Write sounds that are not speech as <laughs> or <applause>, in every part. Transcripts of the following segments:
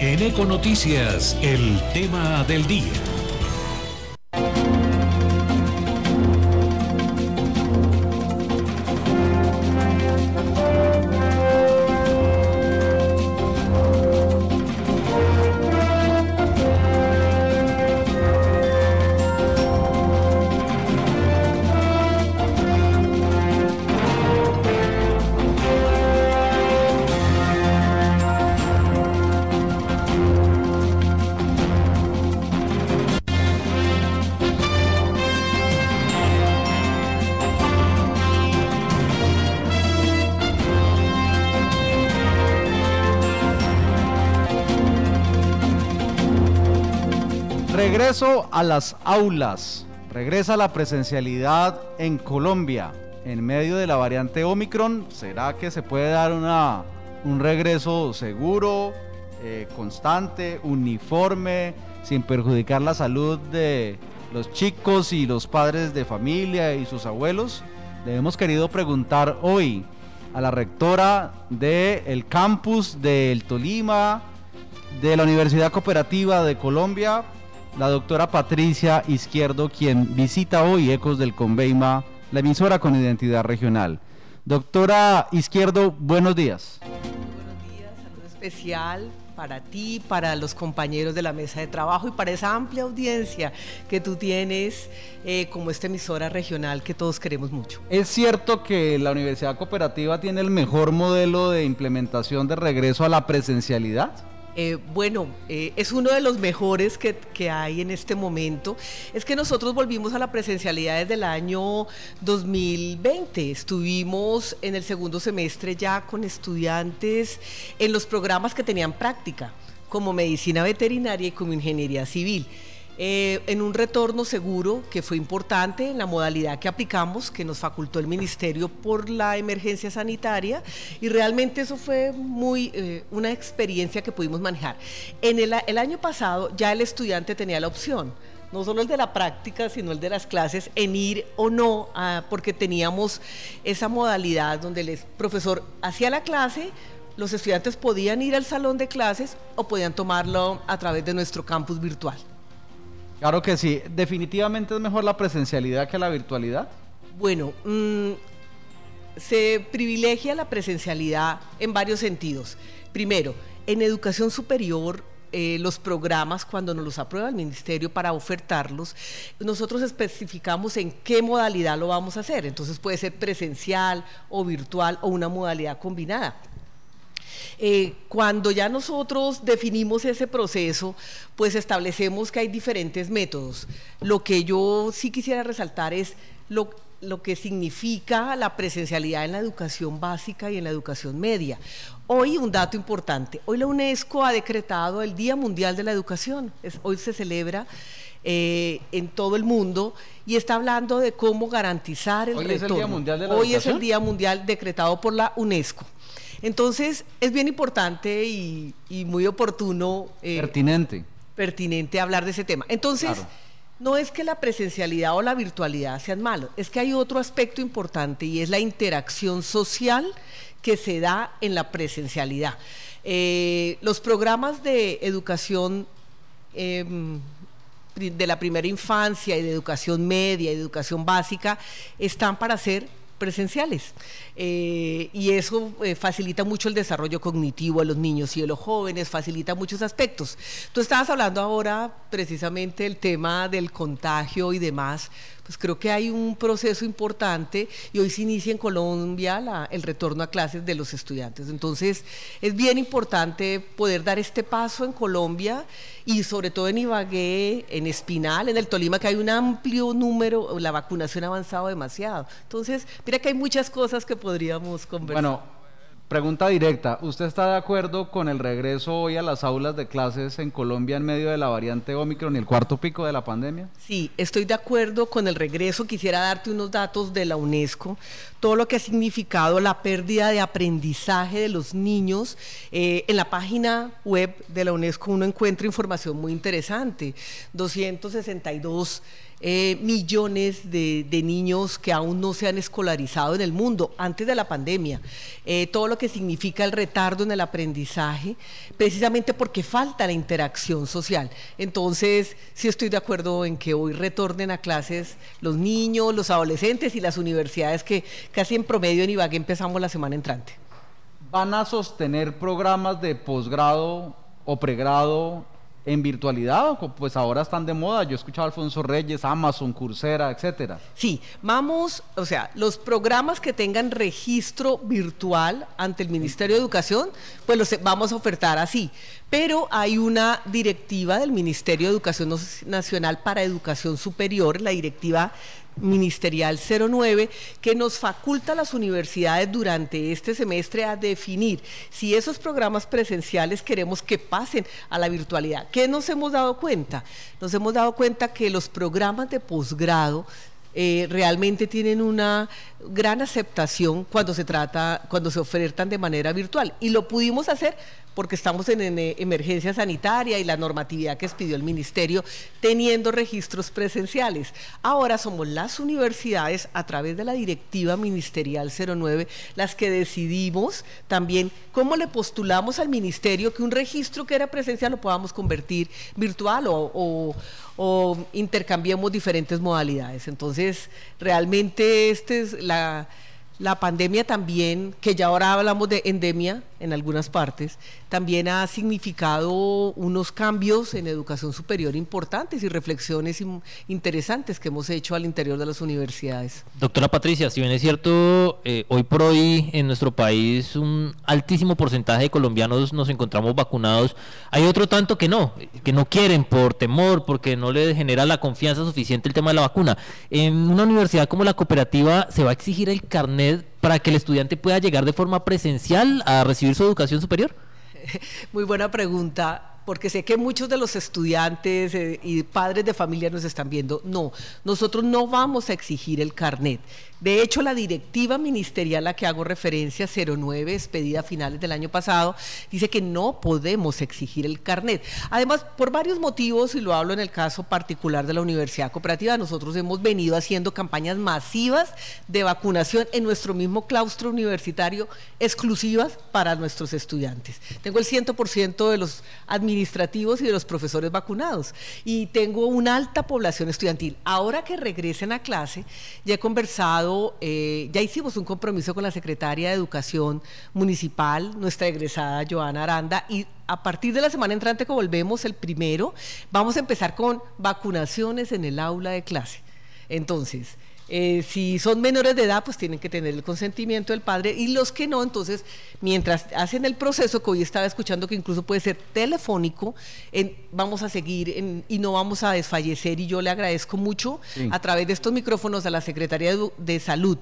En Econoticias, el tema del día. Regreso a las aulas. Regresa la presencialidad en Colombia. En medio de la variante Omicron, ¿será que se puede dar una, un regreso seguro, eh, constante, uniforme, sin perjudicar la salud de los chicos y los padres de familia y sus abuelos? Le hemos querido preguntar hoy a la rectora del campus del Tolima, de la Universidad Cooperativa de Colombia, la doctora Patricia Izquierdo, quien visita hoy Ecos del Conveima, la emisora con identidad regional. Doctora Izquierdo, buenos días. Buenos días, saludo especial para ti, para los compañeros de la mesa de trabajo y para esa amplia audiencia que tú tienes eh, como esta emisora regional que todos queremos mucho. ¿Es cierto que la Universidad Cooperativa tiene el mejor modelo de implementación de regreso a la presencialidad? Eh, bueno, eh, es uno de los mejores que, hay en este momento. Es que nosotros volvimos a la presencialidad desde el año 2020. Estuvimos en el segundo semestre ya con estudiantes en los programas que tenían práctica, como medicina veterinaria y como ingeniería civil. Eh, en un retorno seguro que fue importante en la modalidad que aplicamos, que nos facultó el Ministerio por la emergencia sanitaria, y realmente eso fue muy eh, una experiencia que pudimos manejar. En el, año pasado ya el estudiante tenía la opción no solo el de la práctica, sino el de las clases, en ir o no, porque teníamos esa modalidad donde el profesor hacía la clase, los estudiantes podían ir al salón de clases o podían tomarlo a través de nuestro campus virtual. Claro que sí. ¿Definitivamente es mejor la presencialidad que la virtualidad? Bueno, mm, se privilegia la presencialidad en varios sentidos. Primero, en educación superior eh, los programas cuando nos los aprueba el ministerio para ofertarlos, nosotros especificamos en qué modalidad lo vamos a hacer. Entonces puede ser presencial o virtual o una modalidad combinada. Eh, cuando ya nosotros definimos ese proceso, pues establecemos que hay diferentes métodos. Lo que yo sí quisiera resaltar es lo, lo que significa la presencialidad en la educación básica y en la educación media. Hoy un dato importante, hoy la UNESCO ha decretado el Día Mundial de la Educación, hoy se celebra eh, en todo el mundo y está hablando de cómo garantizar el hoy retorno. Es el Día Mundial de la hoy es el Día Mundial decretado por la UNESCO. Entonces, es bien importante y, muy oportuno. Eh, pertinente. Pertinente hablar de ese tema. Entonces, no es que la presencialidad o la virtualidad sean malos, es que hay otro aspecto importante y es la interacción social que se da en la presencialidad. Eh, los programas de educación em, de la primera infancia y de educación media y de educación básica están para ser presenciales. Eh, y eso eh, facilita mucho el desarrollo cognitivo de los niños y de los jóvenes, facilita muchos aspectos. Tú estabas hablando ahora precisamente del tema del contagio y demás pues creo que hay un proceso importante y hoy se inicia en Colombia el retorno a clases de los estudiantes. Entonces, es bien importante poder dar este paso en Colombia y sobre todo en Ibagué, en Espinal, en el Tolima, que hay un amplio número, la vacunación ha avanzado demasiado. Entonces, mira que hay muchas cosas que podríamos conversar. Bueno, Pregunta directa, ¿usted está de acuerdo con el regreso hoy a las aulas de clases en Colombia en medio de la variante Omicron y el cuarto pico de la pandemia? Sí, estoy de acuerdo con el regreso. Quisiera darte unos datos de la UNESCO, todo lo que ha significado la pérdida de aprendizaje de los niños. Eh, en la página web de la UNESCO uno encuentra información muy interesante. 262 eh, millones de, niños que aún no se han escolarizado en el mundo antes de la pandemia, eh, todo lo que significa el retardo en el aprendizaje, precisamente porque falta la interacción social. Entonces, sí estoy de acuerdo en que hoy retornen a clases los niños, los adolescentes y las universidades que casi en promedio en Ibagué empezamos la semana entrante. ¿Van a sostener programas de posgrado o pregrado en virtualidad, pues ahora están de moda. Yo he escuchado a Alfonso Reyes, Amazon, Coursera, etcétera. Sí, vamos, o sea, los programas que tengan registro virtual ante el Ministerio de Educación, pues los vamos a ofertar así. Pero hay una directiva del Ministerio de Educación Nacional para Educación Superior, la directiva ministerial 09 que nos faculta a las universidades durante este semestre a definir si esos programas presenciales queremos que pasen a la virtualidad. ¿Qué nos hemos dado cuenta? Nos hemos dado cuenta que los programas de posgrado eh, realmente tienen una gran aceptación cuando se trata, cuando se ofertan de manera virtual. Y lo pudimos hacer porque estamos en, emergencia sanitaria y la normatividad que expidió el ministerio teniendo registros presenciales. Ahora somos las universidades a través de la directiva ministerial 09 las que decidimos también cómo le postulamos al ministerio que un registro que era presencial lo podamos convertir virtual o, o intercambiemos diferentes modalidades. Entonces, realmente esta es la la pandemia también, que ya ahora hablamos de endemia en algunas partes, también ha significado unos cambios en educación superior importantes y reflexiones interesantes que hemos hecho al interior de las universidades. Doctora Patricia, si bien es cierto, eh, hoy por hoy en nuestro país un altísimo porcentaje de colombianos nos encontramos vacunados, hay otro tanto que no, que no quieren por temor, porque no les genera la confianza suficiente el tema de la vacuna. En una universidad como la cooperativa se va a exigir el carnet para que el estudiante pueda llegar de forma presencial a recibir su educación superior? <laughs> Muy buena pregunta porque sé que muchos de los estudiantes eh, y padres de familia nos están viendo. No, nosotros no vamos a exigir el carnet. De hecho, la directiva ministerial a la que hago referencia, 09, expedida a finales del año pasado, dice que no podemos exigir el carnet. Además, por varios motivos, y lo hablo en el caso particular de la Universidad Cooperativa, nosotros hemos venido haciendo campañas masivas de vacunación en nuestro mismo claustro universitario, exclusivas para nuestros estudiantes. Tengo el 100% de los administrativos y de los profesores vacunados y tengo una alta población estudiantil. Ahora que regresen a clase, ya he conversado eh, ya hicimos un compromiso con la secretaria de Educación Municipal, nuestra egresada Joana Aranda, y a partir de la semana entrante que volvemos, el primero, vamos a empezar con vacunaciones en el aula de clase. Entonces, eh, si son menores de edad, pues tienen que tener el consentimiento del padre y los que no, entonces, mientras hacen el proceso, que hoy estaba escuchando que incluso puede ser telefónico, vamos a seguir y no vamos a desfallecer y yo le agradezco mucho a través de estos micrófonos a la Secretaría de Salud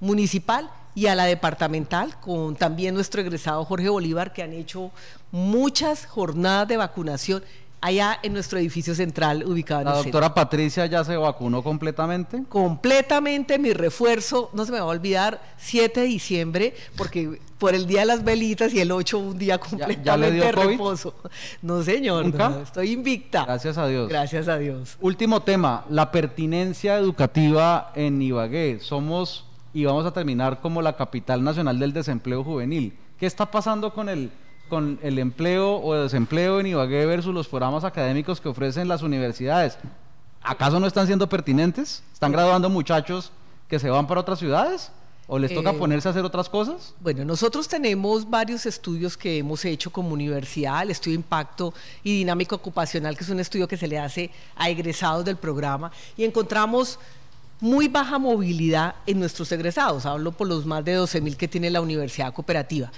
Municipal y a la departamental, con también nuestro egresado Jorge Bolívar, que han hecho muchas jornadas de vacunación allá en nuestro edificio central ubicado en ¿La doctora Patricia ya se vacunó completamente? Completamente, mi refuerzo, no se me va a olvidar, 7 de diciembre, porque por el día de las velitas y el 8 un día completamente de reposo. No, señor, estoy invicta. Gracias a Dios. Gracias a Dios. Último tema, la pertinencia educativa en Ibagué. Somos y vamos a terminar como la capital nacional del desempleo juvenil. ¿Qué está pasando con el con el empleo o desempleo en Ibagué versus los programas académicos que ofrecen las universidades. ¿Acaso no están siendo pertinentes? ¿Están graduando muchachos que se van para otras ciudades? ¿O les toca eh, ponerse a hacer otras cosas? Bueno, nosotros tenemos varios estudios que hemos hecho como universidad, el estudio Impacto y Dinámica Ocupacional, que es un estudio que se le hace a egresados del programa, y encontramos muy baja movilidad en nuestros egresados. Hablo por los más de 12 mil que tiene la Universidad Cooperativa.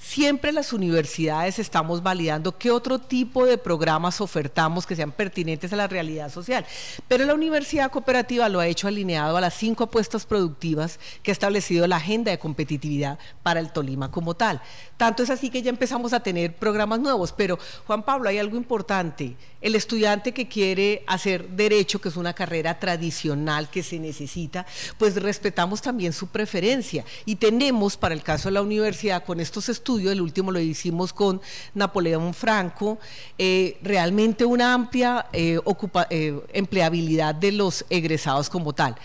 Siempre las universidades estamos validando qué otro tipo de programas ofertamos que sean pertinentes a la realidad social. Pero la Universidad Cooperativa lo ha hecho alineado a las cinco apuestas productivas que ha establecido la agenda de competitividad para el Tolima como tal. Tanto es así que ya empezamos a tener programas nuevos. Pero, Juan Pablo, hay algo importante. El estudiante que quiere hacer derecho, que es una carrera tradicional que se necesita, pues respetamos también su preferencia. Y tenemos, para el caso de la universidad, con estos estudios, estudio, el último lo hicimos con Napoleón Franco, eh, realmente una amplia eh, eh, empleabilidad de los egresados como tal.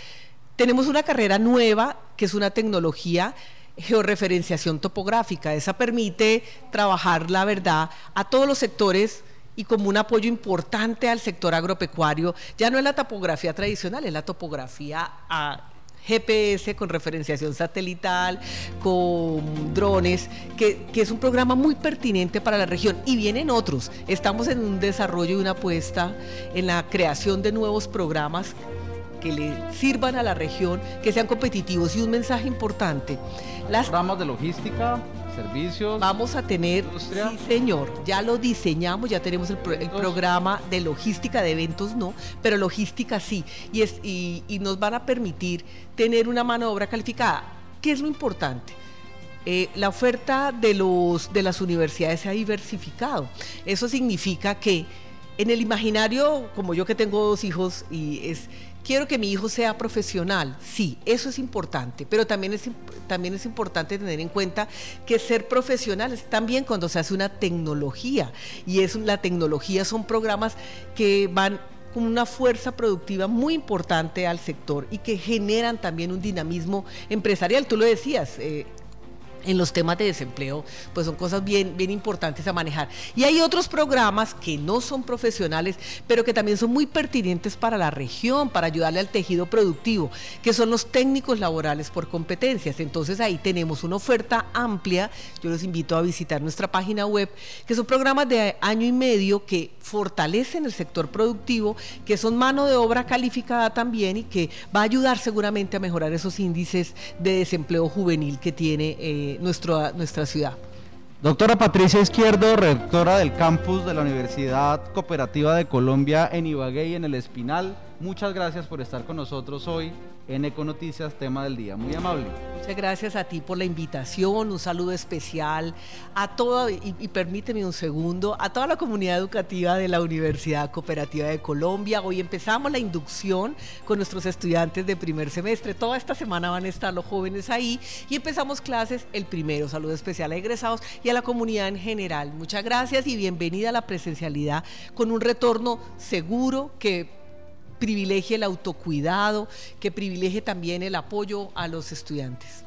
Tenemos una carrera nueva, que es una tecnología georreferenciación topográfica. Esa permite trabajar, la verdad, a todos los sectores y como un apoyo importante al sector agropecuario. Ya no es la topografía tradicional, es la topografía a GPS con referenciación satelital, con drones, que, que, es un programa muy pertinente para la región. Y vienen otros. Estamos en un desarrollo y una apuesta en la creación de nuevos programas que le sirvan a la región, que sean competitivos y un mensaje importante. Las programas de logística, servicios. Vamos a tener, sí señor, ya lo diseñamos, ya tenemos el, programa de logística de eventos, no, pero logística sí, y, es, y, nos van a permitir tener una mano de obra calificada. ¿Qué es lo importante? Eh, la oferta de, los, de las universidades se ha diversificado. Eso significa que en el imaginario, como yo que tengo dos hijos, y es quiero que mi hijo sea profesional, sí, eso es importante, pero también es, también es importante tener en cuenta que ser profesional es también cuando se hace una tecnología, y es, la tecnología son programas que van con una fuerza productiva muy importante al sector y que generan también un dinamismo empresarial. Tú lo decías, eh, en los temas de desempleo, pues son cosas bien, bien importantes a manejar. Y hay otros programas que no son profesionales, pero que también son muy pertinentes para la región, para ayudarle al tejido productivo, que son los técnicos laborales por competencias. Entonces ahí tenemos una oferta amplia. Yo los invito a visitar nuestra página web, que son programas de año y medio que fortalecen el sector productivo, que son mano de obra calificada también y que va a ayudar seguramente a mejorar esos índices de desempleo juvenil que tiene. Eh, nuestra ciudad. Doctora Patricia Izquierdo, rectora del campus de la Universidad Cooperativa de Colombia en Ibagué y en el Espinal, muchas gracias por estar con nosotros hoy en Econoticias, tema del día. Muy amable. Muchas gracias a ti por la invitación, un saludo especial a toda, y, permíteme un segundo, a toda la comunidad educativa de la Universidad Cooperativa de Colombia. Hoy empezamos la inducción con nuestros estudiantes de primer semestre. Toda esta semana van a estar los jóvenes ahí y empezamos clases el primero. Saludo especial a egresados y a la comunidad en general. Muchas gracias y bienvenida a la presencialidad con un retorno seguro que privilegie el autocuidado, que privilegie también el apoyo a los estudiantes.